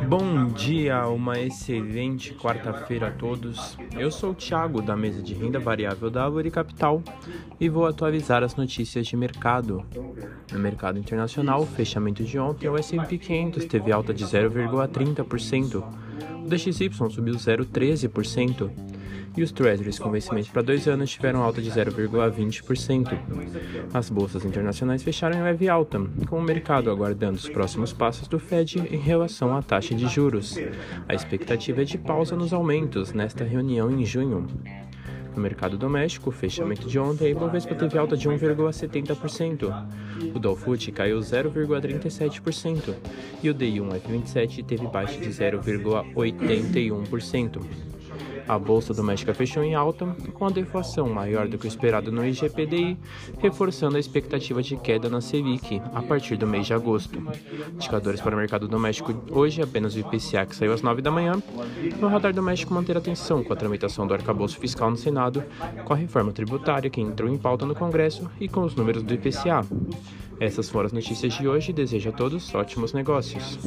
Bom dia, uma excelente quarta-feira a todos. Eu sou o Thiago da mesa de renda variável da Árvore Capital e vou atualizar as notícias de mercado. No mercado internacional, fechamento de ontem, o S&P 500 teve alta de 0,30%, o DXY subiu 0,13% e os Treasuries com vencimento para dois anos tiveram alta de 0,20%. As bolsas internacionais fecharam em leve alta, com o mercado aguardando os próximos passos do Fed em relação à taxa de juros. A expectativa é de pausa nos aumentos nesta reunião em junho. No mercado doméstico, o fechamento de ontem, a Ibovespa teve alta de 1,70%. O Dow caiu 0,37% e o DI1F27 teve baixa de 0,81%. A bolsa doméstica fechou em alta, com a deflação maior do que o esperado no IGPDI, reforçando a expectativa de queda na Selic a partir do mês de agosto. Indicadores para o mercado doméstico hoje apenas o IPCA que saiu às 9 da manhã. No radar doméstico manter atenção com a tramitação do arcabouço fiscal no Senado, com a reforma tributária que entrou em pauta no Congresso e com os números do IPCA. Essas foram as notícias de hoje. Desejo a todos ótimos negócios.